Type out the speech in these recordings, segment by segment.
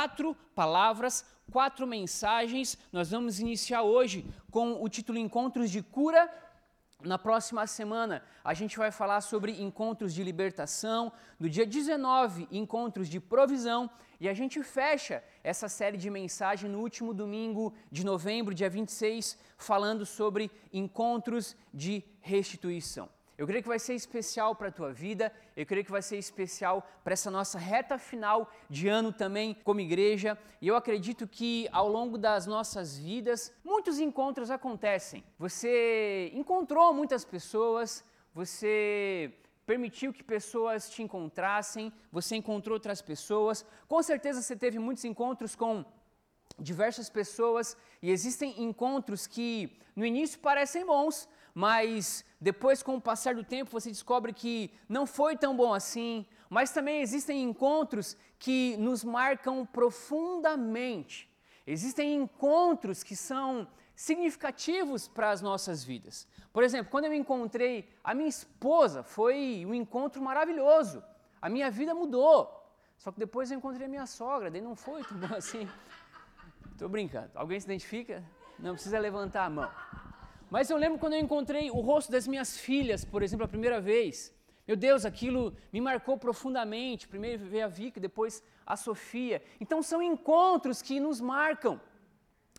quatro palavras, quatro mensagens. Nós vamos iniciar hoje com o título Encontros de Cura. Na próxima semana, a gente vai falar sobre encontros de libertação. No dia 19, encontros de provisão. E a gente fecha essa série de mensagens no último domingo de novembro, dia 26, falando sobre encontros de restituição. Eu creio que vai ser especial para a tua vida, eu creio que vai ser especial para essa nossa reta final de ano também como igreja. E eu acredito que ao longo das nossas vidas, muitos encontros acontecem. Você encontrou muitas pessoas, você permitiu que pessoas te encontrassem, você encontrou outras pessoas. Com certeza você teve muitos encontros com diversas pessoas e existem encontros que no início parecem bons, mas depois, com o passar do tempo, você descobre que não foi tão bom assim. Mas também existem encontros que nos marcam profundamente. Existem encontros que são significativos para as nossas vidas. Por exemplo, quando eu encontrei a minha esposa, foi um encontro maravilhoso. A minha vida mudou. Só que depois eu encontrei a minha sogra, daí não foi tão bom assim. Estou brincando. Alguém se identifica? Não precisa levantar a mão. Mas eu lembro quando eu encontrei o rosto das minhas filhas, por exemplo, a primeira vez. Meu Deus, aquilo me marcou profundamente. Primeiro veio a Vika, depois a Sofia. Então são encontros que nos marcam.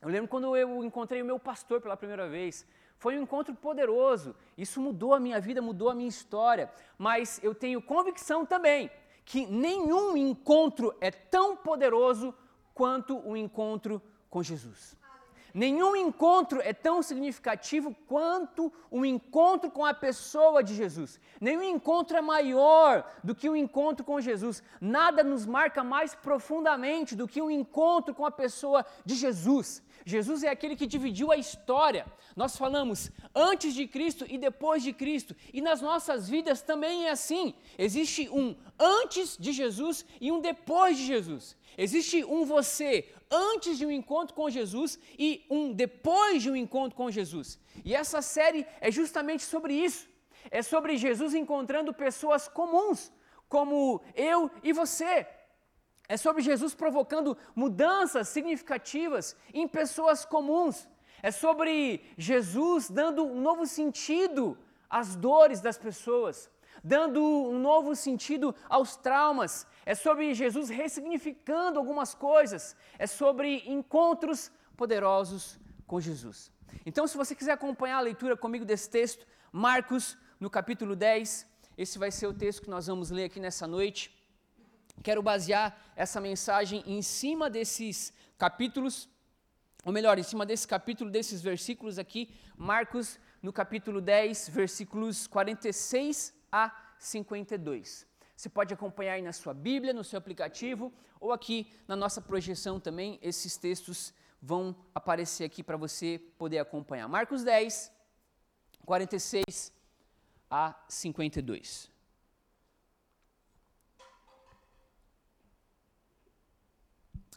Eu lembro quando eu encontrei o meu pastor pela primeira vez. Foi um encontro poderoso. Isso mudou a minha vida, mudou a minha história. Mas eu tenho convicção também que nenhum encontro é tão poderoso quanto o encontro com Jesus. Nenhum encontro é tão significativo quanto o encontro com a pessoa de Jesus. Nenhum encontro é maior do que o encontro com Jesus. Nada nos marca mais profundamente do que o encontro com a pessoa de Jesus. Jesus é aquele que dividiu a história. Nós falamos antes de Cristo e depois de Cristo. E nas nossas vidas também é assim. Existe um antes de Jesus e um depois de Jesus. Existe um você antes de um encontro com Jesus e um depois de um encontro com Jesus. E essa série é justamente sobre isso. É sobre Jesus encontrando pessoas comuns, como eu e você. É sobre Jesus provocando mudanças significativas em pessoas comuns. É sobre Jesus dando um novo sentido às dores das pessoas, dando um novo sentido aos traumas, é sobre Jesus ressignificando algumas coisas, é sobre encontros poderosos com Jesus. Então, se você quiser acompanhar a leitura comigo desse texto, Marcos, no capítulo 10, esse vai ser o texto que nós vamos ler aqui nessa noite. Quero basear essa mensagem em cima desses capítulos, ou melhor, em cima desse capítulo, desses versículos aqui, Marcos, no capítulo 10, versículos 46 a 52. Você pode acompanhar aí na sua Bíblia, no seu aplicativo, ou aqui na nossa projeção também, esses textos vão aparecer aqui para você poder acompanhar. Marcos 10, 46 a 52.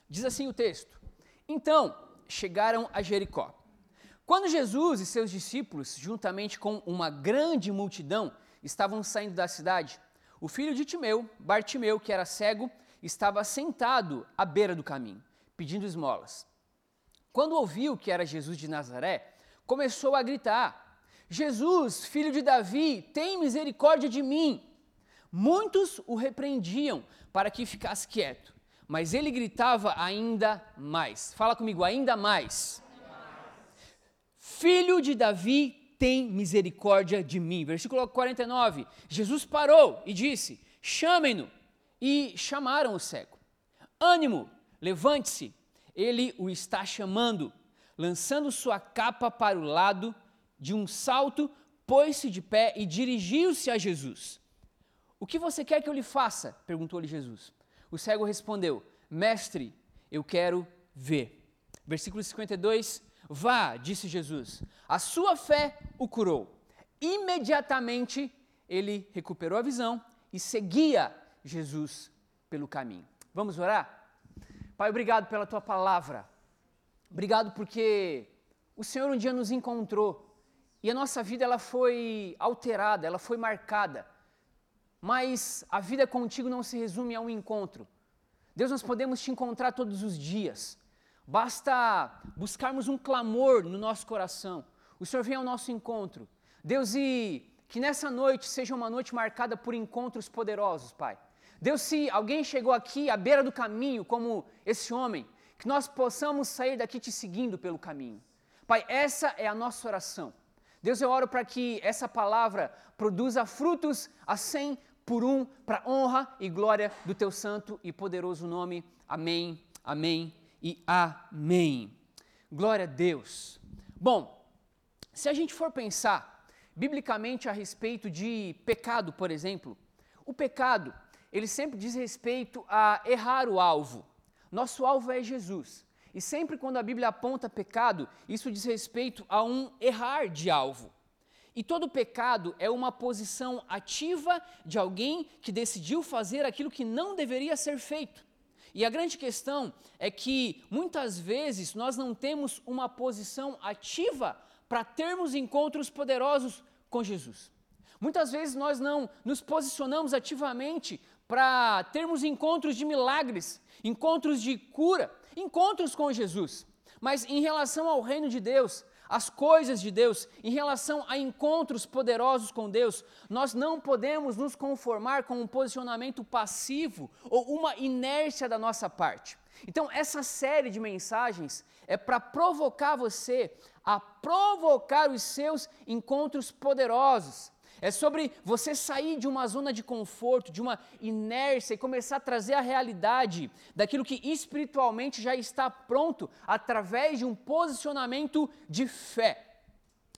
Diz assim o texto: Então chegaram a Jericó. Quando Jesus e seus discípulos, juntamente com uma grande multidão, estavam saindo da cidade, o filho de Timeu, Bartimeu, que era cego, estava sentado à beira do caminho, pedindo esmolas. Quando ouviu que era Jesus de Nazaré, começou a gritar: Jesus, filho de Davi, tem misericórdia de mim. Muitos o repreendiam para que ficasse quieto, mas ele gritava ainda mais. Fala comigo, ainda mais. Filho de Davi, tem misericórdia de mim. Versículo 49. Jesus parou e disse: Chamem-no. E chamaram o cego. Ânimo, levante-se. Ele o está chamando. Lançando sua capa para o lado, de um salto, pôs-se de pé e dirigiu-se a Jesus. O que você quer que eu lhe faça? perguntou-lhe Jesus. O cego respondeu: Mestre, eu quero ver. Versículo 52 Vá, disse Jesus, a sua fé o curou. Imediatamente ele recuperou a visão e seguia Jesus pelo caminho. Vamos orar? Pai, obrigado pela tua palavra. Obrigado porque o Senhor um dia nos encontrou e a nossa vida ela foi alterada, ela foi marcada. Mas a vida contigo não se resume a um encontro. Deus, nós podemos te encontrar todos os dias. Basta buscarmos um clamor no nosso coração. O Senhor vem ao nosso encontro. Deus, e que nessa noite seja uma noite marcada por encontros poderosos, Pai. Deus, se alguém chegou aqui à beira do caminho, como esse homem, que nós possamos sair daqui te seguindo pelo caminho. Pai, essa é a nossa oração. Deus, eu oro para que essa palavra produza frutos a cem por um, para honra e glória do teu santo e poderoso nome. Amém, amém e amém. Glória a Deus. Bom, se a gente for pensar biblicamente a respeito de pecado, por exemplo, o pecado, ele sempre diz respeito a errar o alvo. Nosso alvo é Jesus. E sempre quando a Bíblia aponta pecado, isso diz respeito a um errar de alvo. E todo pecado é uma posição ativa de alguém que decidiu fazer aquilo que não deveria ser feito. E a grande questão é que muitas vezes nós não temos uma posição ativa para termos encontros poderosos com Jesus. Muitas vezes nós não nos posicionamos ativamente para termos encontros de milagres, encontros de cura, encontros com Jesus. Mas em relação ao reino de Deus, as coisas de Deus, em relação a encontros poderosos com Deus, nós não podemos nos conformar com um posicionamento passivo ou uma inércia da nossa parte. Então, essa série de mensagens é para provocar você a provocar os seus encontros poderosos, é sobre você sair de uma zona de conforto, de uma inércia e começar a trazer a realidade daquilo que espiritualmente já está pronto através de um posicionamento de fé.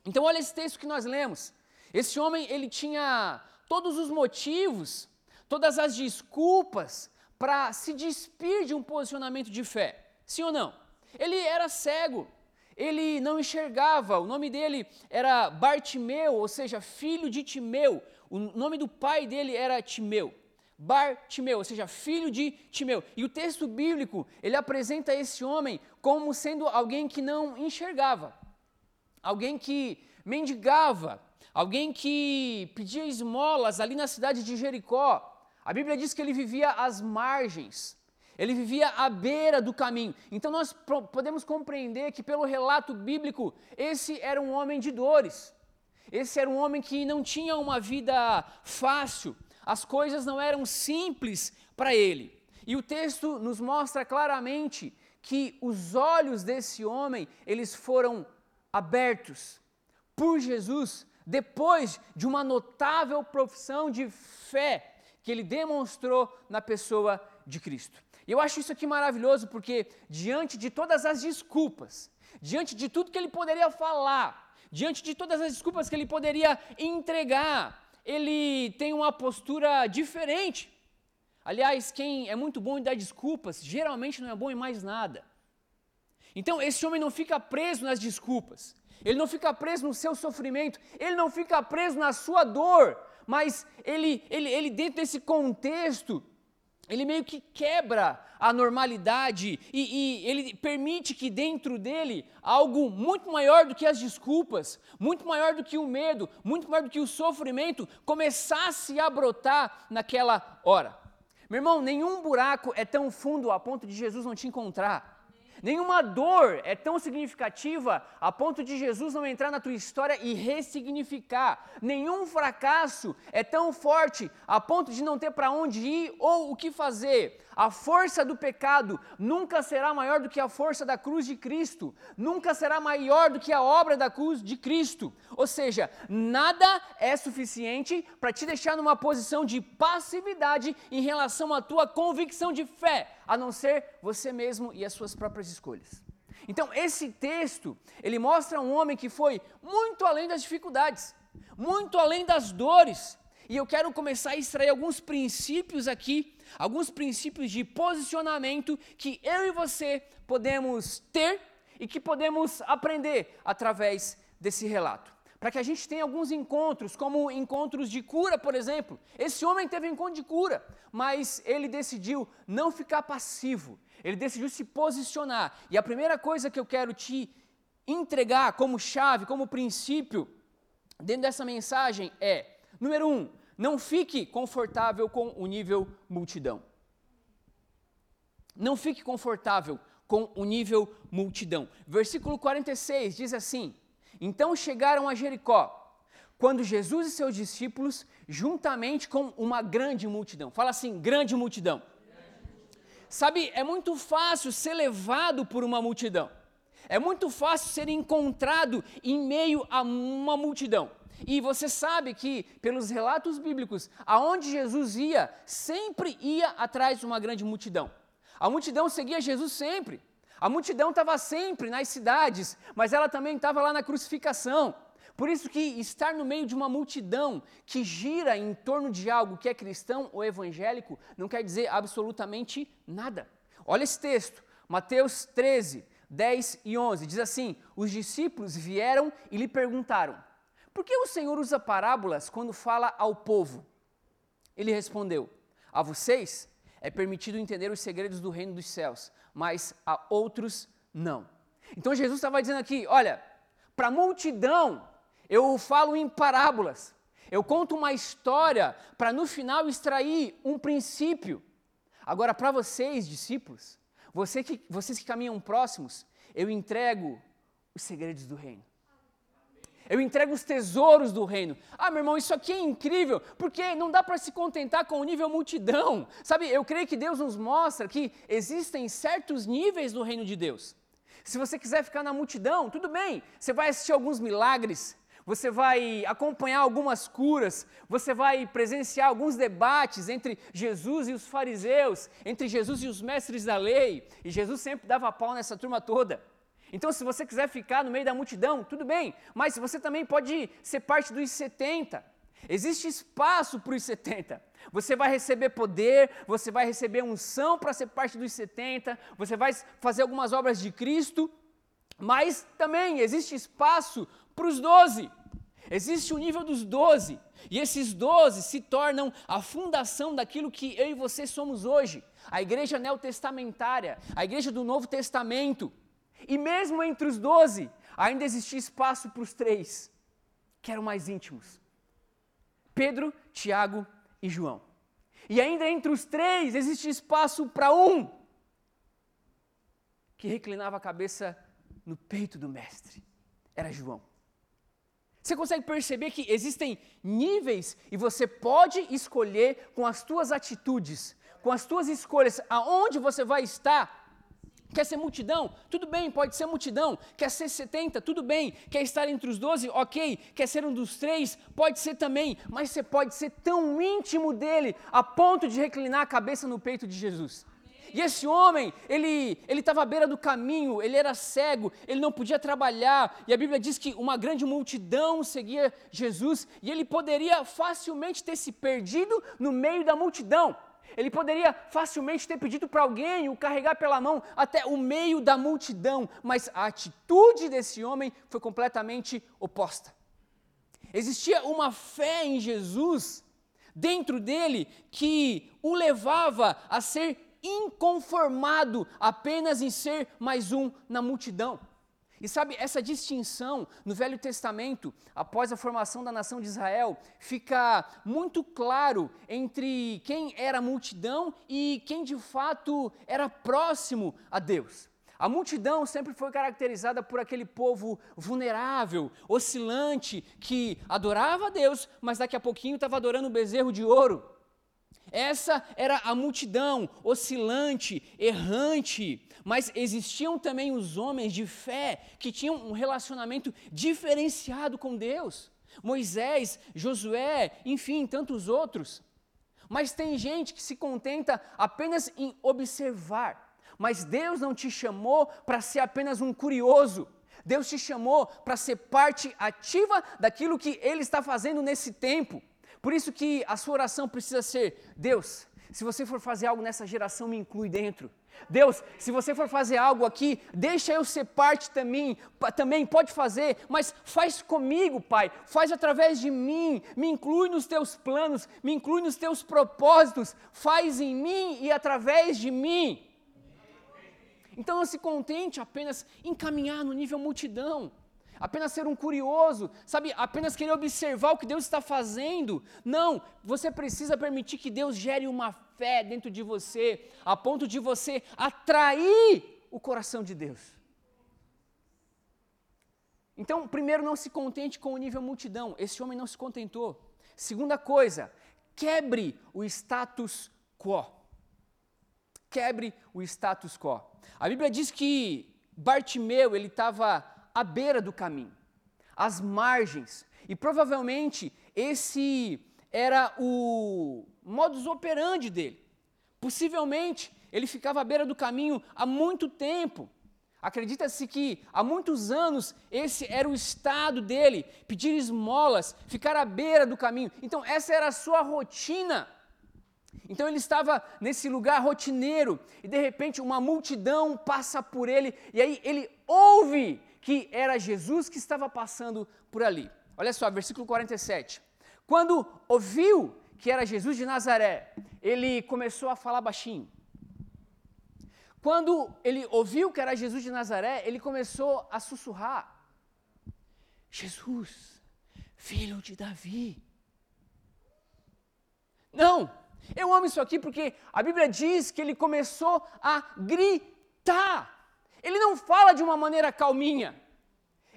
Então olha esse texto que nós lemos. Esse homem, ele tinha todos os motivos, todas as desculpas para se despir de um posicionamento de fé. Sim ou não? Ele era cego, ele não enxergava, o nome dele era Bartimeu, ou seja, filho de Timeu. O nome do pai dele era Timeu. Bartimeu, ou seja, filho de Timeu. E o texto bíblico, ele apresenta esse homem como sendo alguém que não enxergava, alguém que mendigava, alguém que pedia esmolas ali na cidade de Jericó. A Bíblia diz que ele vivia às margens. Ele vivia à beira do caminho. Então nós podemos compreender que, pelo relato bíblico, esse era um homem de dores. Esse era um homem que não tinha uma vida fácil. As coisas não eram simples para ele. E o texto nos mostra claramente que os olhos desse homem, eles foram abertos por Jesus depois de uma notável profissão de fé que ele demonstrou na pessoa de Cristo. E eu acho isso aqui maravilhoso porque, diante de todas as desculpas, diante de tudo que ele poderia falar, diante de todas as desculpas que ele poderia entregar, ele tem uma postura diferente. Aliás, quem é muito bom em dar desculpas, geralmente não é bom em mais nada. Então, esse homem não fica preso nas desculpas, ele não fica preso no seu sofrimento, ele não fica preso na sua dor, mas ele, ele, ele dentro desse contexto, ele meio que quebra a normalidade e, e, ele permite que dentro dele algo muito maior do que as desculpas, muito maior do que o medo, muito maior do que o sofrimento começasse a brotar naquela hora. Meu irmão, nenhum buraco é tão fundo a ponto de Jesus não te encontrar. Nenhuma dor é tão significativa a ponto de Jesus não entrar na tua história e ressignificar. Nenhum fracasso é tão forte a ponto de não ter para onde ir ou o que fazer. A força do pecado nunca será maior do que a força da cruz de Cristo, nunca será maior do que a obra da cruz de Cristo. Ou seja, nada é suficiente para te deixar numa posição de passividade em relação à tua convicção de fé, a não ser você mesmo e as suas próprias escolhas. Então, esse texto, ele mostra um homem que foi muito além das dificuldades, muito além das dores. E eu quero começar a extrair alguns princípios aqui alguns princípios de posicionamento que eu e você podemos ter e que podemos aprender através desse relato. Para que a gente tenha alguns encontros, como encontros de cura, por exemplo. Esse homem teve um encontro de cura, mas ele decidiu não ficar passivo, ele decidiu se posicionar. E a primeira coisa que eu quero te entregar como chave, como princípio, dentro dessa mensagem é: número um, não fique confortável com o nível multidão. não fique confortável com o nível multidão. Versículo 46 diz assim: Então chegaram a Jericó, quando Jesus e seus discípulos, juntamente com uma grande multidão, fala assim: grande multidão. Sabe, é muito fácil ser levado por uma multidão. É muito fácil ser encontrado em meio a uma multidão. E você sabe que, pelos relatos bíblicos, aonde Jesus ia, sempre ia atrás de uma grande multidão. A multidão seguia Jesus sempre. A multidão estava sempre nas cidades, mas ela também estava lá na crucificação. Por isso que estar no meio de uma multidão que gira em torno de algo que é cristão ou evangélico não quer dizer absolutamente nada. Olha esse texto, Mateus 13, 10 e 11, diz assim: Os discípulos vieram e lhe perguntaram: Por que o Senhor usa parábolas quando fala ao povo? Ele respondeu: A vocês é permitido entender os segredos do reino dos céus, mas a outros não. Então Jesus estava dizendo aqui: olha, para a multidão eu falo em parábolas, eu conto uma história para no final extrair um princípio. Agora, para vocês, discípulos, você que, vocês que caminham próximos, eu entrego os segredos do reino. Eu entrego os tesouros do reino. Ah, meu irmão, isso aqui é incrível, porque não dá para se contentar com o nível multidão. Sabe, eu creio que Deus nos mostra que existem certos níveis do reino de Deus. Se você quiser ficar na multidão, tudo bem, você vai assistir alguns milagres, você vai acompanhar algumas curas, você vai presenciar alguns debates entre Jesus e os fariseus, entre Jesus e os mestres da lei, e Jesus sempre dava pau nessa turma toda. Então, se você quiser ficar no meio da multidão, tudo bem, mas você também pode ser parte dos 70. Existe espaço para os 70. Você vai receber poder, você vai receber unção para ser parte dos 70, você vai fazer algumas obras de Cristo, mas também existe espaço para os 12. Existe o nível dos 12. E esses 12 se tornam a fundação daquilo que eu e você somos hoje. A igreja neotestamentária, a igreja do Novo Testamento. E mesmo entre os doze, ainda existia espaço para os três, que eram mais íntimos: Pedro, Tiago e João. E ainda entre os três existe espaço para um, que reclinava a cabeça no peito do Mestre. Era João. Você consegue perceber que existem níveis e você pode escolher com as tuas atitudes, com as tuas escolhas, aonde você vai estar Quer ser multidão? Tudo bem, pode ser multidão. Quer ser 70? Tudo bem. Quer estar entre os 12? Ok. Quer ser um dos três? Pode ser também. Mas você pode ser tão íntimo dele a ponto de reclinar a cabeça no peito de Jesus. E esse homem, ele estava à beira do caminho, ele era cego, ele não podia trabalhar, e a Bíblia diz que uma grande multidão seguia Jesus, e ele poderia facilmente ter se perdido no meio da multidão. Ele poderia facilmente ter pedido para alguém o carregar pela mão até o meio da multidão, mas a atitude desse homem foi completamente oposta. Existia uma fé em Jesus dentro dele que o levava a ser inconformado apenas em ser mais um na multidão. E sabe, essa distinção no Velho Testamento, após a formação da nação de Israel, fica muito claro entre quem era multidão e quem de fato era próximo a Deus. A multidão sempre foi caracterizada por aquele povo vulnerável, oscilante, que adorava a Deus, mas daqui a pouquinho estava adorando o bezerro de ouro. Essa era a multidão oscilante, errante, mas existiam também os homens de fé que tinham um relacionamento diferenciado com Deus. Moisés, Josué, enfim, tantos outros. Mas tem gente que se contenta apenas em observar. Mas Deus não te chamou para ser apenas um curioso. Deus te chamou para ser parte ativa daquilo que Ele está fazendo nesse tempo. Por isso que a sua oração precisa ser: Deus, se você for fazer algo nessa geração, me inclui dentro. Deus, se você for fazer algo aqui, deixa eu ser parte também, também pode fazer, mas faz comigo, Pai, faz através de mim, me inclui nos teus planos, me inclui nos teus propósitos, faz em mim e através de mim. Então não se contente apenas em caminhar no nível multidão. Apenas ser um curioso, sabe, apenas querer observar o que Deus está fazendo. Não, você precisa permitir que Deus gere uma fé dentro de você, a ponto de você atrair o coração de Deus. Então, primeiro, não se contente com o nível multidão. Esse homem não se contentou. Segunda coisa, quebre o status quo. Quebre o status quo. A Bíblia diz que Bartimeu, ele estava à beira do caminho, às margens, e provavelmente esse era o modus operandi dele. Possivelmente ele ficava à beira do caminho há muito tempo. Acredita-se que há muitos anos esse era o estado dele, pedir esmolas, ficar à beira do caminho. Então, essa era a sua rotina. Então ele estava nesse lugar rotineiro e de repente uma multidão passa por ele e aí ele ouve que era Jesus que estava passando por ali. Olha só, versículo 47. Quando ouviu que era Jesus de Nazaré, ele começou a falar baixinho. Quando ele ouviu que era Jesus de Nazaré, ele começou a sussurrar: Jesus, filho de Davi. Não, eu amo isso aqui porque a Bíblia diz que ele começou a gritar. Ele não fala de uma maneira calminha.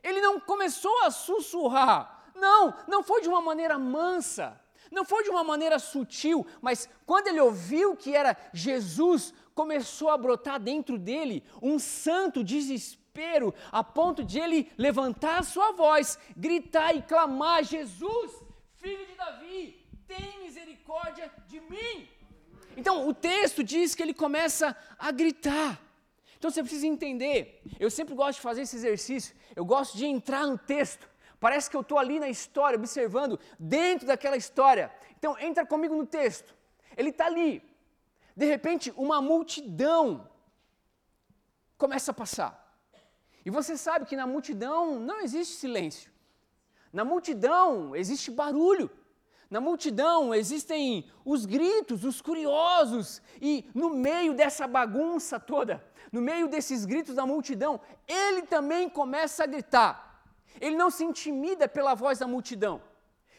Ele não começou a sussurrar. Não, não foi de uma maneira mansa. Não foi de uma maneira sutil, mas quando ele ouviu que era Jesus, começou a brotar dentro dele um santo desespero, a ponto de ele levantar a sua voz, gritar e clamar: Jesus, filho de Davi, tem misericórdia de mim. Então, o texto diz que ele começa a gritar. Então, você precisa entender. Eu sempre gosto de fazer esse exercício. Eu gosto de entrar no texto. Parece que eu estou ali na história, observando dentro daquela história. Então, entra comigo no texto. Ele está ali. De repente, uma multidão começa a passar. E você sabe que na multidão não existe silêncio. Na multidão existe barulho. Na multidão existem os gritos, os curiosos, e no meio dessa bagunça toda, no meio desses gritos da multidão, ele também começa a gritar. Ele não se intimida pela voz da multidão,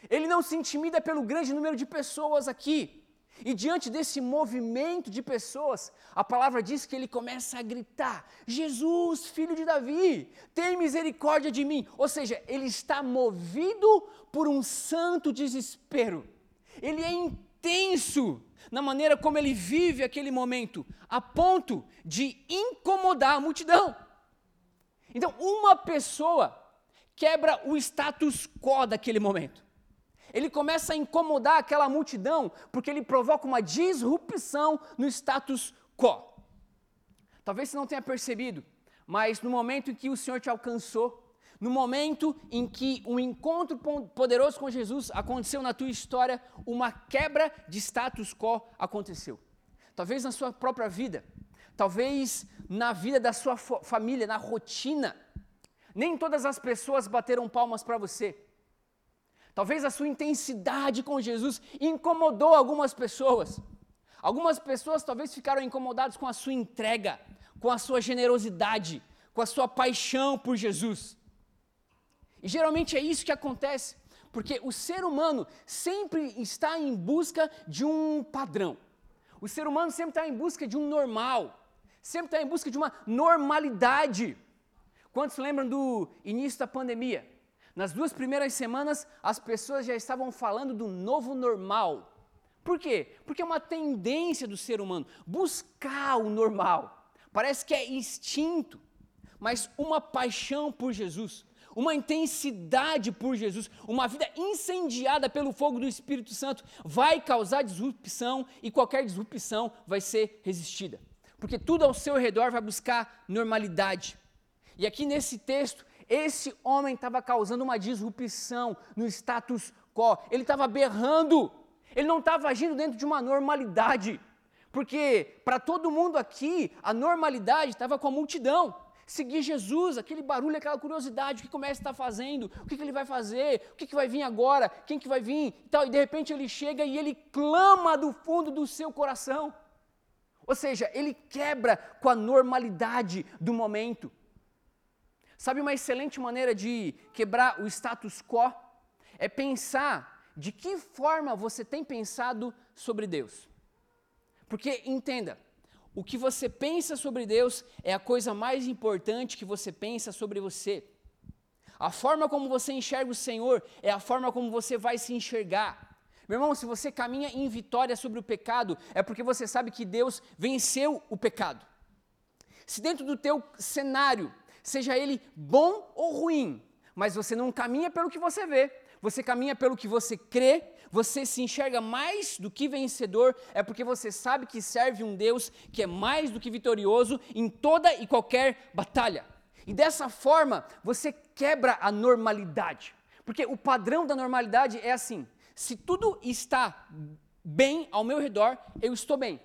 ele não se intimida pelo grande número de pessoas aqui. E diante desse movimento de pessoas, a palavra diz que ele começa a gritar: Jesus, filho de Davi, tem misericórdia de mim. Ou seja, ele está movido por um santo desespero. Ele é intenso na maneira como ele vive aquele momento, a ponto de incomodar a multidão. Então, uma pessoa quebra o status quo daquele momento ele começa a incomodar aquela multidão, porque ele provoca uma disrupção no status quo. Talvez você não tenha percebido, mas no momento em que o Senhor te alcançou, no momento em que um encontro poderoso com Jesus aconteceu na tua história, uma quebra de status quo aconteceu. Talvez na sua própria vida, talvez na vida da sua família, na rotina. Nem todas as pessoas bateram palmas para você. Talvez a sua intensidade com Jesus incomodou algumas pessoas. Algumas pessoas talvez ficaram incomodadas com a sua entrega, com a sua generosidade, com a sua paixão por Jesus. E geralmente é isso que acontece, porque o ser humano sempre está em busca de um padrão. O ser humano sempre está em busca de um normal, sempre está em busca de uma normalidade. Quantos lembram do início da pandemia? Nas duas primeiras semanas, as pessoas já estavam falando do novo normal. Por quê? Porque é uma tendência do ser humano buscar o normal. Parece que é instinto, mas uma paixão por Jesus, uma intensidade por Jesus, uma vida incendiada pelo fogo do Espírito Santo vai causar disrupção e qualquer disrupção vai ser resistida. Porque tudo ao seu redor vai buscar normalidade. E aqui nesse texto, esse homem estava causando uma disrupção no status quo. Ele estava berrando. Ele não estava agindo dentro de uma normalidade. Porque para todo mundo aqui, a normalidade estava com a multidão. Seguir Jesus, aquele barulho, aquela curiosidade, o que começa a estar fazendo, o que, que ele vai fazer, o que, que vai vir agora, quem que vai vir e tal. E de repente ele chega e ele clama do fundo do seu coração. Ou seja, ele quebra com a normalidade do momento. Sabe uma excelente maneira de quebrar o status quo? É pensar de que forma você tem pensado sobre Deus. Porque entenda, o que você pensa sobre Deus é a coisa mais importante que você pensa sobre você. A forma como você enxerga o Senhor é a forma como você vai se enxergar. Meu irmão, se você caminha em vitória sobre o pecado, é porque você sabe que Deus venceu o pecado. Se dentro do teu cenário seja ele bom ou ruim, mas você não caminha pelo que você vê, você caminha pelo que você crê, você se enxerga mais do que vencedor, é porque você sabe que serve um Deus que é mais do que vitorioso em toda e qualquer batalha. E dessa forma, você quebra a normalidade. Porque o padrão da normalidade é assim: se tudo está bem ao meu redor, eu estou bem.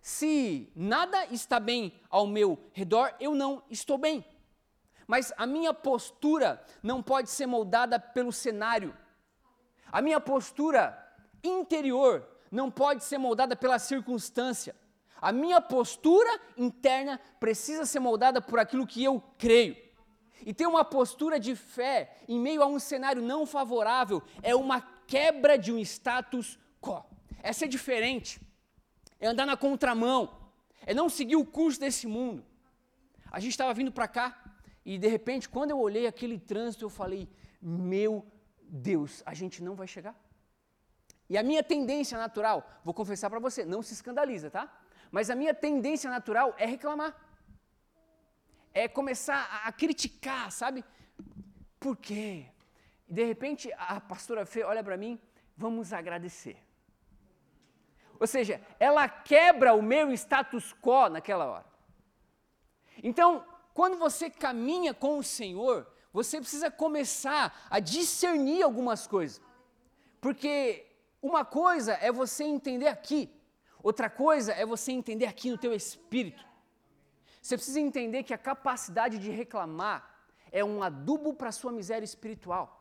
Se nada está bem ao meu redor, eu não estou bem mas a minha postura não pode ser moldada pelo cenário. A minha postura interior não pode ser moldada pela circunstância. A minha postura interna precisa ser moldada por aquilo que eu creio. E ter uma postura de fé em meio a um cenário não favorável é uma quebra de um status quo. É ser diferente, é andar na contramão, é não seguir o curso desse mundo. A gente estava vindo para cá e de repente, quando eu olhei aquele trânsito, eu falei: Meu Deus, a gente não vai chegar. E a minha tendência natural, vou confessar para você, não se escandaliza, tá? Mas a minha tendência natural é reclamar. É começar a, criticar, sabe? Por quê? E de repente a pastora Fê olha para mim, vamos agradecer. Ou seja, ela quebra o meu status quo naquela hora. Então, quando você caminha com o Senhor, você precisa começar a discernir algumas coisas. Porque uma coisa é você entender aqui, outra coisa é você entender aqui no teu espírito. Você precisa entender que a capacidade de reclamar é um adubo para a sua miséria espiritual.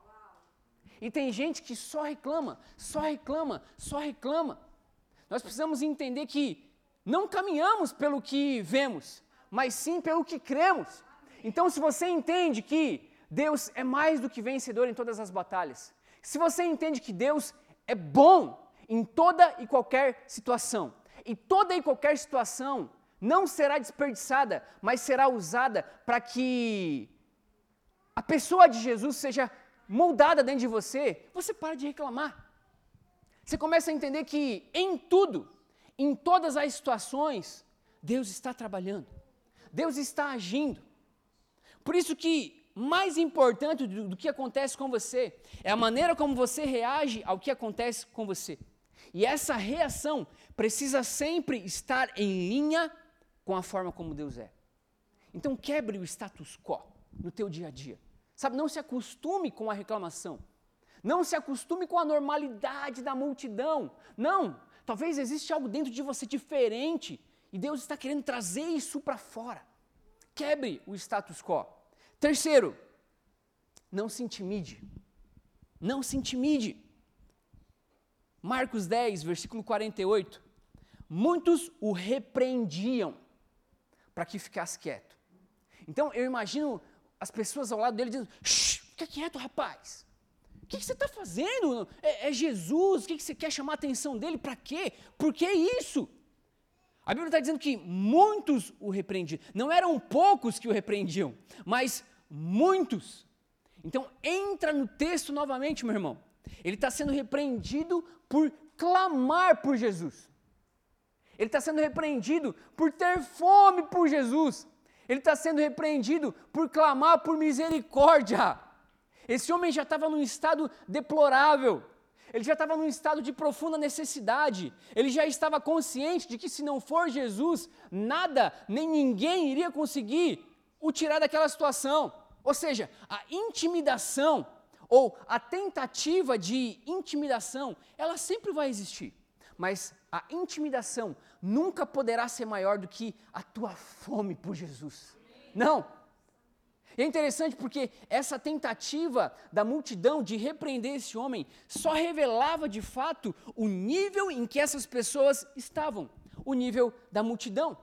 E tem gente que só reclama, só reclama, só reclama. Nós precisamos entender que não caminhamos pelo que vemos, mas sim pelo que cremos. Então, se você entende que Deus é mais do que vencedor em todas as batalhas, se você entende que Deus é bom em toda e qualquer situação, e toda e qualquer situação não será desperdiçada, mas será usada para que a pessoa de Jesus seja moldada dentro de você, você para de reclamar. Você começa a entender que em tudo, em todas as situações, Deus está trabalhando. Deus está agindo. Por isso que mais importante do, do, que acontece com você é a maneira como você reage ao que acontece com você. E essa reação precisa sempre estar em linha com a forma como Deus é. Então quebre o status quo no teu dia a dia. Sabe, não se acostume com a reclamação. Não se acostume com a normalidade da multidão. Não, talvez existe algo dentro de você diferente e Deus está querendo trazer isso para fora. Quebre o status quo. Terceiro, não se intimide. Não se intimide. Marcos 10, versículo 48. Muitos o repreendiam para que ficasse quieto. Então eu imagino as pessoas ao lado dele dizendo: fica quieto, rapaz. O que, que você está fazendo? É, é Jesus, o que, que você quer chamar a atenção dele? Para quê? Por que isso? A Bíblia está dizendo que muitos o repreendiam. Não eram poucos que o repreendiam, mas muitos. Então entra no texto novamente, meu irmão. Ele está sendo repreendido por clamar por Jesus. Ele está sendo repreendido por ter fome por Jesus. Ele está sendo repreendido por clamar por misericórdia. Esse homem já estava num estado deplorável. Ele já estava num estado de profunda necessidade. Ele já estava consciente de que se não for Jesus, nada nem ninguém iria conseguir o tirar daquela situação. Ou seja, a intimidação ou a tentativa de intimidação, ela sempre vai existir. Mas a intimidação nunca poderá ser maior do que a tua fome por Jesus. Não, e é interessante porque essa tentativa da multidão de repreender esse homem só revelava de fato o nível em que essas pessoas estavam, o nível da multidão.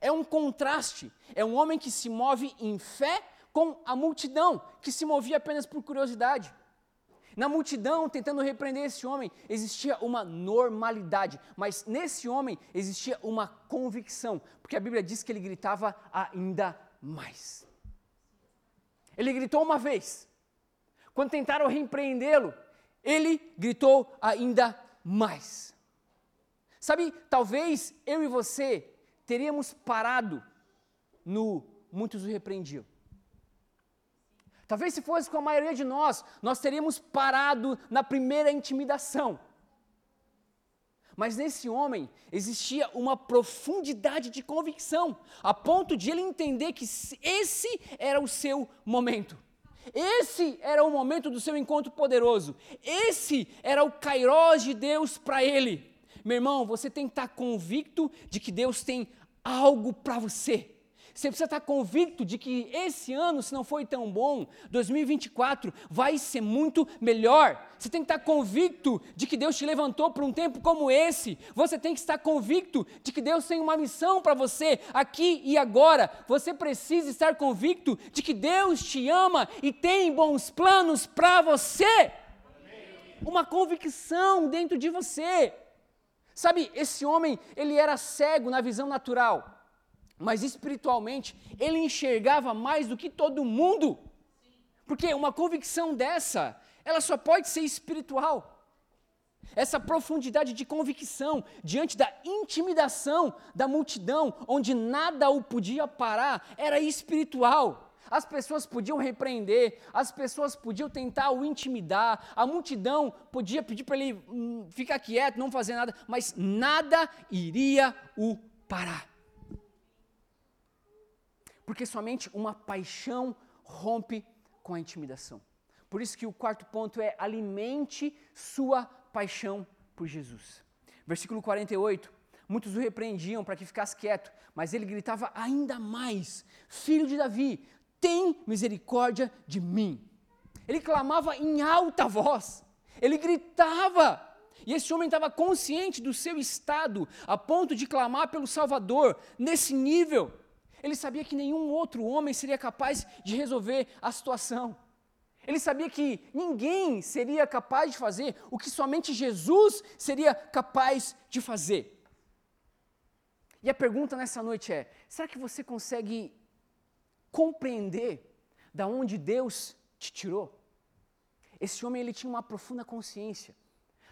É um contraste, é um homem que se move em fé com a multidão que se movia apenas por curiosidade. Na multidão, tentando repreender esse homem, existia uma normalidade, mas nesse homem existia uma convicção, porque a Bíblia diz que ele gritava ainda mais. Ele gritou uma vez. Quando tentaram repreendê-lo, ele gritou ainda mais. Sabe, talvez eu e você teríamos parado no muitos o repreendiam. Talvez se fosse com a maioria de nós, nós teríamos parado na primeira intimidação. Mas nesse homem existia uma profundidade de convicção, a ponto de ele entender que esse era o seu momento. Esse era o momento do seu encontro poderoso. Esse era o kairós de Deus para ele. Meu irmão, você tem que estar convicto de que Deus tem algo para você. Você precisa estar convicto de que esse ano, se não foi tão bom, 2024 vai ser muito melhor. Você tem que estar convicto de que Deus te levantou para um tempo como esse. Você tem que estar convicto de que Deus tem uma missão para você aqui e agora. Você precisa estar convicto de que Deus te ama e tem bons planos para você. Uma convicção dentro de você. Sabe, esse homem, ele era cego na visão natural mas espiritualmente ele enxergava mais do que todo mundo. Porque uma convicção dessa, ela só pode ser espiritual. Essa profundidade de convicção diante da intimidação da multidão, onde nada o podia parar, era espiritual. As pessoas podiam repreender, as pessoas podiam tentar o intimidar, a multidão podia pedir para ele hum, ficar quieto, não fazer nada, mas nada iria o parar porque somente uma paixão rompe com a intimidação. Por isso que o quarto ponto é alimente sua paixão por Jesus. Versículo 48. Muitos o repreendiam para que ficasse quieto, mas ele gritava ainda mais: Filho de Davi, tem misericórdia de mim. Ele clamava em alta voz, ele gritava. E esse homem estava consciente do seu estado, a ponto de clamar pelo Salvador, nesse nível. Ele sabia que nenhum outro homem seria capaz de resolver a situação. Ele sabia que ninguém seria capaz de fazer o que somente Jesus seria capaz de fazer. E a pergunta nessa noite é: será que você consegue compreender da onde Deus te tirou? Esse homem ele tinha uma profunda consciência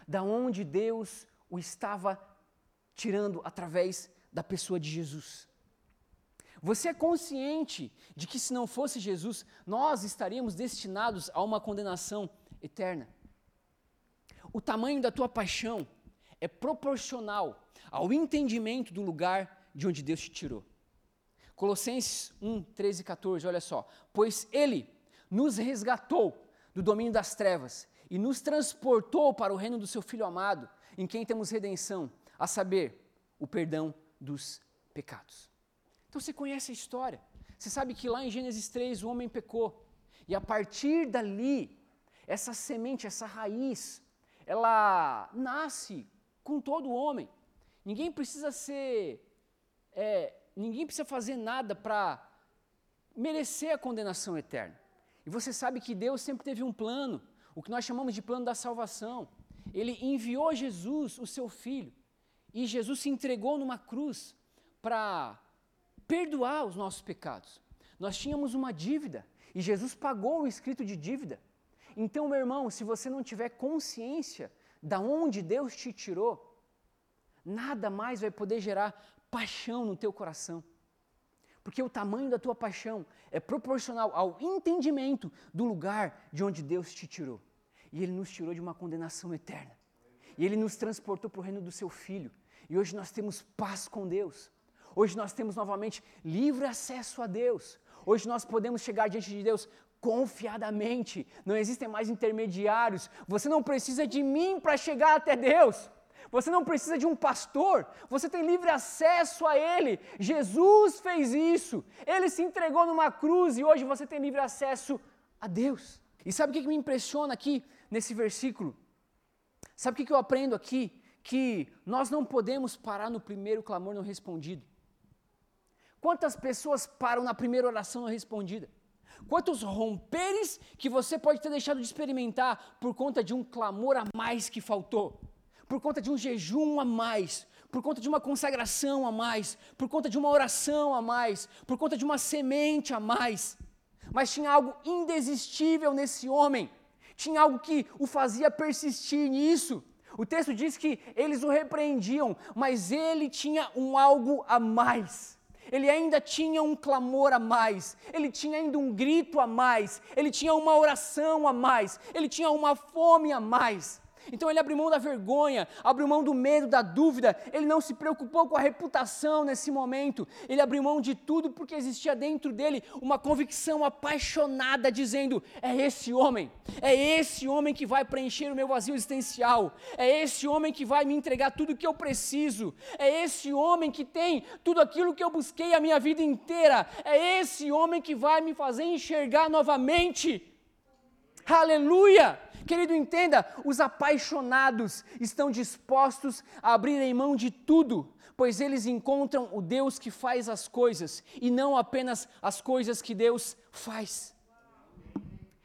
da onde Deus o estava tirando através da pessoa de Jesus. Você é consciente de que se não fosse Jesus, nós estaríamos destinados a uma condenação eterna. O tamanho da tua paixão é proporcional ao entendimento do lugar de onde Deus te tirou. Colossenses 1, 13 e 14, olha só. Pois Ele nos resgatou do domínio das trevas e nos transportou para o reino do Seu Filho amado, em quem temos redenção, a saber, o perdão dos pecados. Então você conhece a história. Você sabe que lá em Gênesis 3 o homem pecou. E a partir dali, essa semente, essa raiz, ela nasce com todo o homem. Ninguém precisa ser. É, ninguém precisa fazer nada para merecer a condenação eterna. E você sabe que Deus sempre teve um plano, o que nós chamamos de plano da salvação. Ele enviou Jesus, o seu filho, e Jesus se entregou numa cruz para perdoar os nossos pecados. Nós tínhamos uma dívida e Jesus pagou o escrito de dívida. Então, meu irmão, se você não tiver consciência da onde Deus te tirou, nada mais vai poder gerar paixão no teu coração. Porque o tamanho da tua paixão é proporcional ao entendimento do lugar de onde Deus te tirou. E Ele nos tirou de uma condenação eterna. E Ele nos transportou para o reino do Seu Filho. E hoje nós temos paz com Deus. Hoje nós temos novamente livre acesso a Deus. Hoje nós podemos chegar diante de Deus confiadamente. Não existem mais intermediários. Você não precisa de mim para chegar até Deus. Você não precisa de um pastor, você tem livre acesso a Ele. Jesus fez isso. Ele se entregou numa cruz e hoje você tem livre acesso a Deus. E sabe o que me impressiona aqui nesse versículo? Sabe o que eu aprendo aqui? Que nós não podemos parar no primeiro clamor não respondido. Quantas pessoas param na primeira oração não respondida? Quantos romperes que você pode ter deixado de experimentar por conta de um clamor a mais que faltou, por conta de um jejum a mais, por conta de uma consagração a mais, por conta de uma oração a mais, por conta de uma semente a mais. Mas tinha algo indesistível nesse homem, tinha algo que o fazia persistir nisso. O texto diz que eles o repreendiam, mas ele tinha um algo a mais. Ele ainda tinha um clamor a mais, ele tinha ainda um grito a mais, ele tinha uma oração a mais, ele tinha uma fome a mais. Então ele abriu mão da vergonha, abriu mão do medo, da dúvida, ele não se preocupou com a reputação nesse momento, ele abriu mão de tudo porque existia dentro dele uma convicção apaixonada, dizendo: é esse homem, é esse homem que vai preencher o meu vazio existencial, é esse homem que vai me entregar tudo o que eu preciso, é esse homem que tem tudo aquilo que eu busquei a minha vida inteira, é esse homem que vai me fazer enxergar novamente. Aleluia! Querido, entenda: os apaixonados estão dispostos a abrirem mão de tudo, pois eles encontram o Deus que faz as coisas e não apenas as coisas que Deus faz.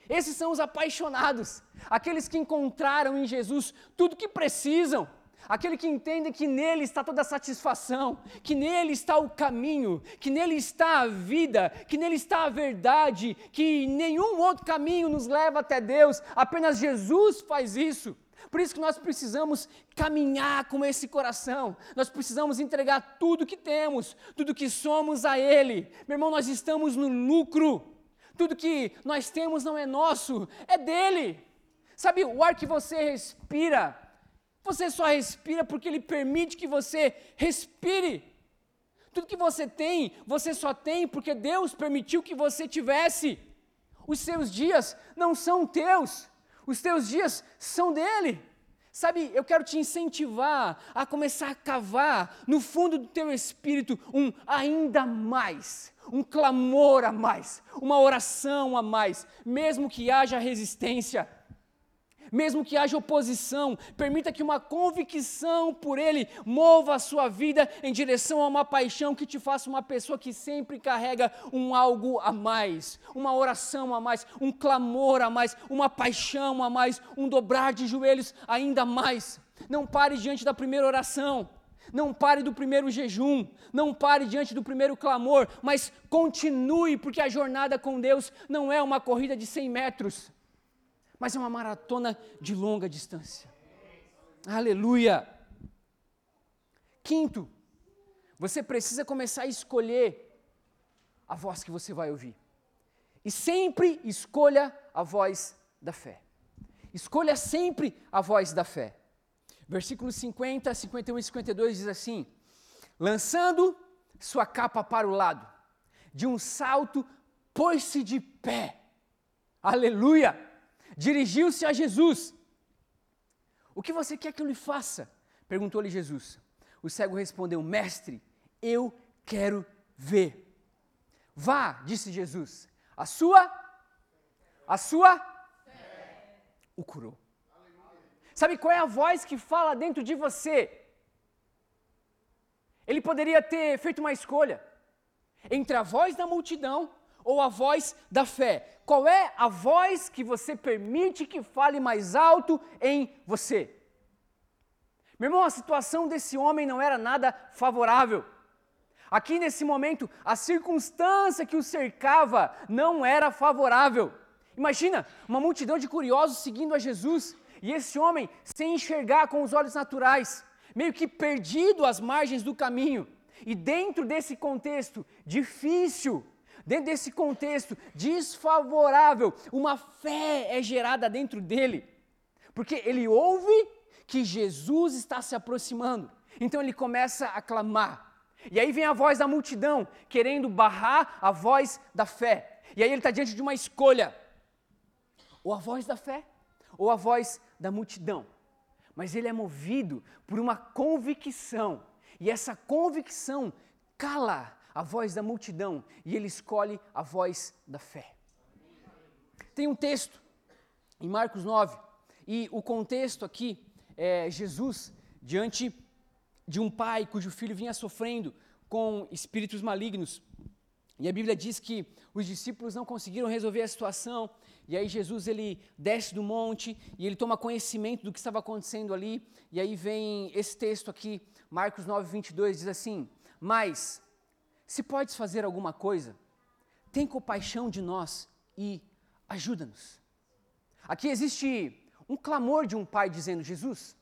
Esses são os apaixonados, aqueles que encontraram em Jesus tudo que precisam aquele que entende que nele está toda a satisfação, que nele está o caminho, que nele está a vida, que nele está a verdade, que nenhum outro caminho nos leva até Deus, apenas Jesus faz isso. Por isso que nós precisamos caminhar com esse coração, nós precisamos entregar tudo que temos, tudo que somos a Ele. Meu irmão, nós estamos no lucro, tudo que nós temos não é nosso, é dele. Sabe, o ar que você respira, você só respira porque Ele permite que você respire. Tudo que você tem, você só tem porque Deus permitiu que você tivesse. Os seus dias não são teus, os teus dias são dele. Sabe, eu quero te incentivar a começar a cavar no fundo do teu espírito um ainda mais, um clamor a mais, uma oração a mais, mesmo que haja resistência mesmo que haja oposição, permita que uma convicção por Ele mova a sua vida em direção a uma paixão que te faça uma pessoa que sempre carrega um algo a mais, uma oração a mais, um clamor a mais, uma paixão a mais, um dobrar de joelhos ainda mais. Não pare diante da primeira oração. Não pare do primeiro jejum, não pare diante do primeiro clamor, mas continue, porque a jornada com Deus não é uma corrida de 100 metros mas é uma maratona de longa distância. Aleluia! Quinto, você precisa começar a escolher a voz que você vai ouvir. E sempre escolha a voz da fé. Escolha sempre a voz da fé. Versículos 50, 51 e 52 diz assim: Lançando sua capa para o lado, de um salto, pôs-se de pé. Aleluia! Dirigiu-se a Jesus. O que você quer que eu lhe faça? Perguntou-lhe Jesus. O cego respondeu: Mestre, eu quero ver. Vá, disse Jesus. A sua, a sua, o curou. Sabe qual é a voz que fala dentro de você? Ele poderia ter feito uma escolha entre a voz da multidão ou a voz da fé? Qual é a voz que você permite que fale mais alto em você? Meu irmão, a situação desse homem não era nada favorável. Aqui nesse momento, a circunstância que o cercava não era favorável. Imagina uma multidão de curiosos seguindo a Jesus e esse homem sem enxergar com os olhos naturais, meio que perdido às margens do caminho. E dentro desse contexto difícil, Dentro desse contexto desfavorável, uma fé é gerada dentro dele, porque ele ouve que Jesus está se aproximando, então ele começa a clamar. E aí vem a voz da multidão, querendo barrar a voz da fé. E aí ele está diante de uma escolha: ou a voz da fé, ou a voz da multidão. Mas ele é movido por uma convicção, e essa convicção cala a voz da multidão e ele escolhe a voz da fé. Tem um texto em Marcos 9, e o contexto aqui é Jesus diante de um pai cujo filho vinha sofrendo com espíritos malignos. E a Bíblia diz que os discípulos não conseguiram resolver a situação, e aí Jesus ele desce do monte e ele toma conhecimento do que estava acontecendo ali, e aí vem esse texto aqui, Marcos 9, 22, diz assim: Mas, se podes fazer alguma coisa, tem compaixão de nós e ajuda-nos. Aqui existe um clamor de um pai dizendo: Jesus,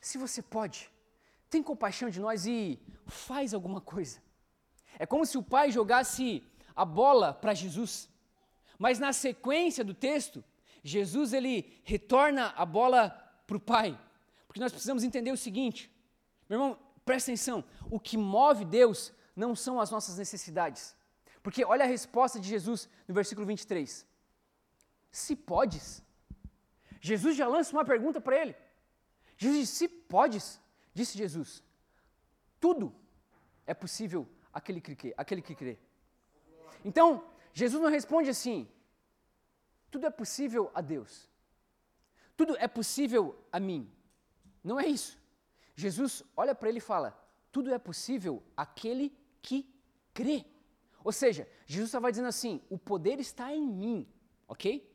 se você pode, tem compaixão de nós e faz alguma coisa. É como se o pai jogasse a bola para Jesus. Mas na sequência do texto, Jesus ele retorna a bola para o pai. Porque nós precisamos entender o seguinte, meu irmão, presta atenção, o que move Deus não são as nossas necessidades. Porque olha a resposta de Jesus no versículo 23. Se podes. Jesus já lança uma pergunta para ele. Jesus diz: Se podes, disse Jesus, tudo é possível aquele que crê. Aquele que crê. Então, Jesus não responde assim: tudo é possível a Deus. Tudo é possível a mim. Não é isso. Jesus olha para ele e fala: tudo é possível aquele que crê. Ou seja, Jesus estava dizendo assim: o poder está em mim, ok?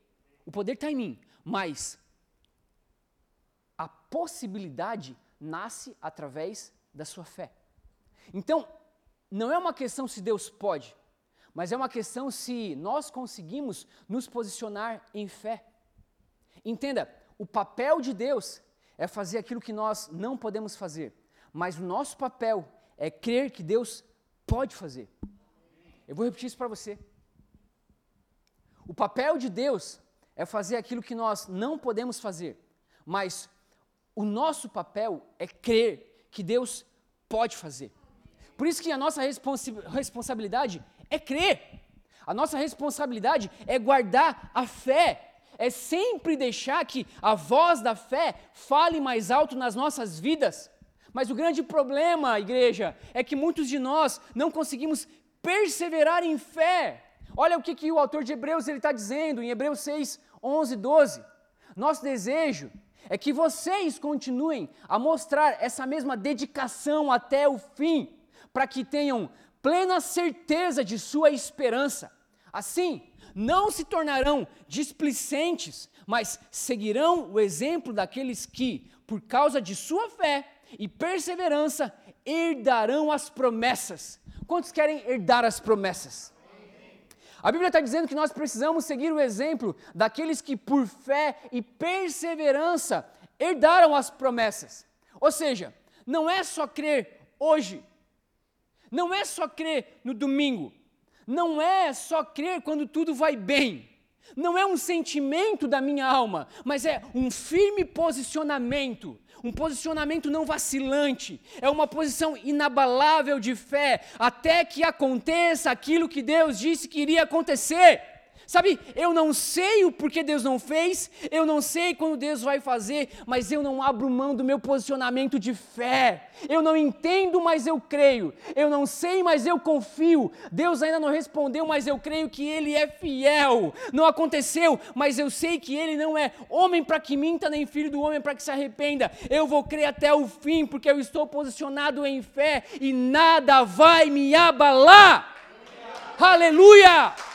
O poder está em mim, mas a possibilidade nasce através da sua fé. Então, não é uma questão se Deus pode, mas é uma questão se nós conseguimos nos posicionar em fé. Entenda, o papel de Deus é fazer aquilo que nós não podemos fazer, mas o nosso papel é crer que Deus pode fazer. Eu vou repetir isso para você. O papel de Deus é fazer aquilo que nós não podemos fazer, mas o nosso papel é crer que Deus pode fazer. Por isso que a nossa responsabilidade é crer. A nossa responsabilidade é guardar a fé, é sempre deixar que a voz da fé fale mais alto nas nossas vidas. Mas o grande problema, igreja, é que muitos de nós não conseguimos perseverar em fé. Olha o que, que o autor de Hebreus está dizendo em Hebreus 6, 11, 12. Nosso desejo é que vocês continuem a mostrar essa mesma dedicação até o fim, para que tenham plena certeza de sua esperança. Assim, não se tornarão displicentes, mas seguirão o exemplo daqueles que, por causa de sua fé e perseverança, herdarão as promessas. Quantos querem herdar as promessas? A Bíblia está dizendo que nós precisamos seguir o exemplo daqueles que, por fé e perseverança, herdaram as promessas. Ou seja, não é só crer hoje, não é só crer no domingo, não é só crer quando tudo vai bem, não é um sentimento da minha alma, mas é um firme posicionamento um posicionamento não vacilante, é uma posição inabalável de fé, até que aconteça aquilo que Deus disse que iria acontecer. Sabe, eu não sei o porquê Deus não fez, eu não sei quando Deus vai fazer, mas eu não abro mão do meu posicionamento de fé. Eu não entendo, mas eu creio. Eu não sei, mas eu confio. Deus ainda não respondeu, mas eu creio que Ele é fiel. Não aconteceu, mas eu sei que Ele não é homem para que minta, nem filho do homem para que se arrependa. Eu vou crer até o fim, porque eu estou posicionado em fé e nada vai me abalar. Aleluia! Aleluia!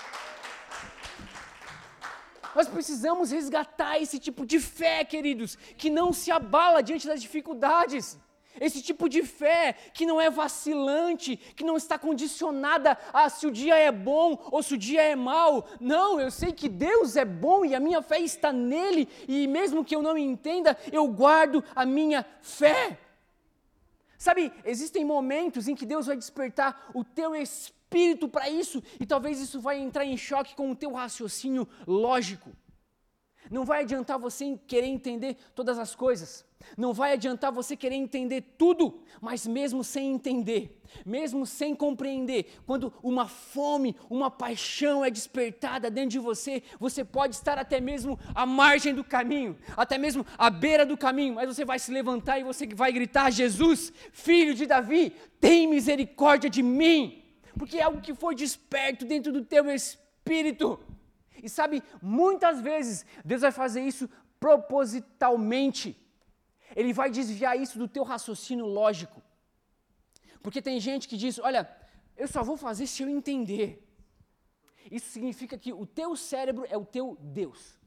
Nós precisamos resgatar esse tipo de fé, queridos, que não se abala diante das dificuldades. Esse tipo de fé que não é vacilante, que não está condicionada a se o dia é bom ou se o dia é mau. Não, eu sei que Deus é bom e a minha fé está nele, e mesmo que eu não entenda, eu guardo a minha fé. Sabe, existem momentos em que Deus vai despertar o teu espírito espírito para isso, e talvez isso vai entrar em choque com o teu raciocínio lógico. Não vai adiantar você querer entender todas as coisas. Não vai adiantar você querer entender tudo, mas mesmo sem entender, mesmo sem compreender, quando uma fome, uma paixão é despertada dentro de você, você pode estar até mesmo à margem do caminho, até mesmo à beira do caminho, mas você vai se levantar e você vai gritar: Jesus, filho de Davi, tem misericórdia de mim porque é algo que foi desperto dentro do teu espírito. E sabe, muitas vezes Deus vai fazer isso propositalmente. Ele vai desviar isso do teu raciocínio lógico. Porque tem gente que diz: olha, eu só vou fazer se eu entender. Isso significa que o teu cérebro é o teu Deus.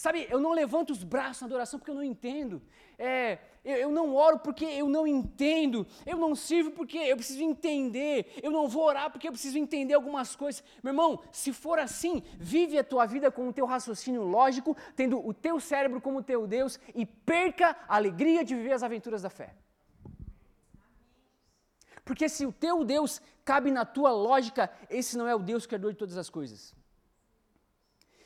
Sabe, eu não levanto os braços na adoração porque eu não entendo. É, eu, eu, não oro porque eu não entendo. Eu não sirvo porque eu preciso entender. Eu não vou orar porque eu preciso entender algumas coisas. Meu irmão, se for assim, vive a tua vida com o teu raciocínio lógico, tendo o teu cérebro como teu Deus e perca a alegria de viver as aventuras da fé. Porque se o teu Deus cabe na tua lógica, esse não é o Deus criador de todas as coisas.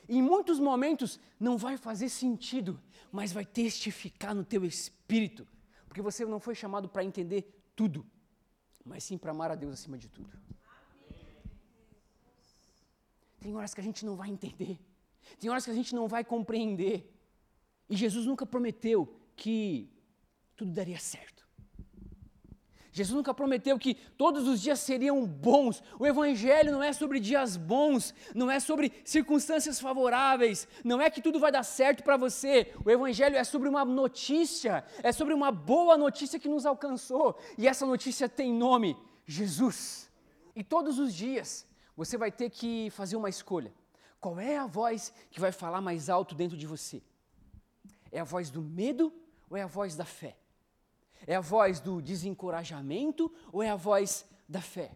Em muitos momentos não vai fazer sentido, mas vai testificar no teu espírito, porque você não foi chamado para entender tudo, mas sim para amar a Deus acima de tudo. Tem horas que a gente não vai entender, tem horas que a gente não vai compreender, e Jesus nunca prometeu que tudo daria certo. Jesus nunca prometeu que todos os dias seriam bons. O Evangelho não é sobre dias bons, não é sobre circunstâncias favoráveis, não é que tudo vai dar certo para você. O Evangelho é sobre uma notícia, é sobre uma boa notícia que nos alcançou. E essa notícia tem nome: Jesus. E todos os dias você vai ter que fazer uma escolha. Qual é a voz que vai falar mais alto dentro de você? É a voz do medo ou é a voz da fé? É a voz do desencorajamento ou é a voz da fé?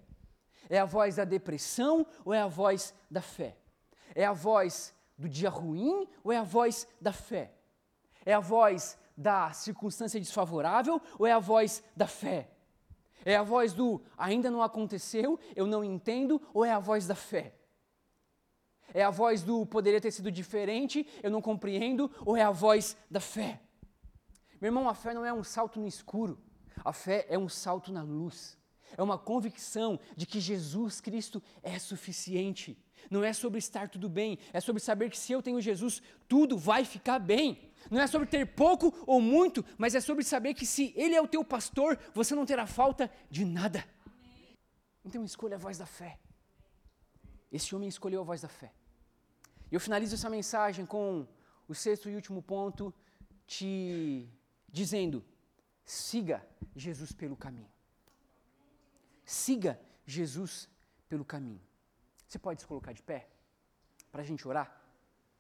É a voz da depressão ou é a voz da fé? É a voz do dia ruim ou é a voz da fé? É a voz da circunstância desfavorável ou é a voz da fé? É a voz do ainda não aconteceu, eu não entendo ou é a voz da fé? É a voz do poderia ter sido diferente, eu não compreendo ou é a voz da fé? Meu irmão, a fé não é um salto no escuro, a fé é um salto na luz. É uma convicção de que Jesus Cristo é suficiente. Não é sobre estar tudo bem, é sobre saber que se eu tenho Jesus, tudo vai ficar bem. Não é sobre ter pouco ou muito, mas é sobre saber que se Ele é o teu pastor, você não terá falta de nada. Então escolha a voz da fé. Esse homem escolheu a voz da fé. E eu finalizo essa mensagem com o sexto e último ponto, te dizendo: siga Jesus pelo caminho. Siga Jesus pelo caminho. Você pode se colocar de pé para a gente orar?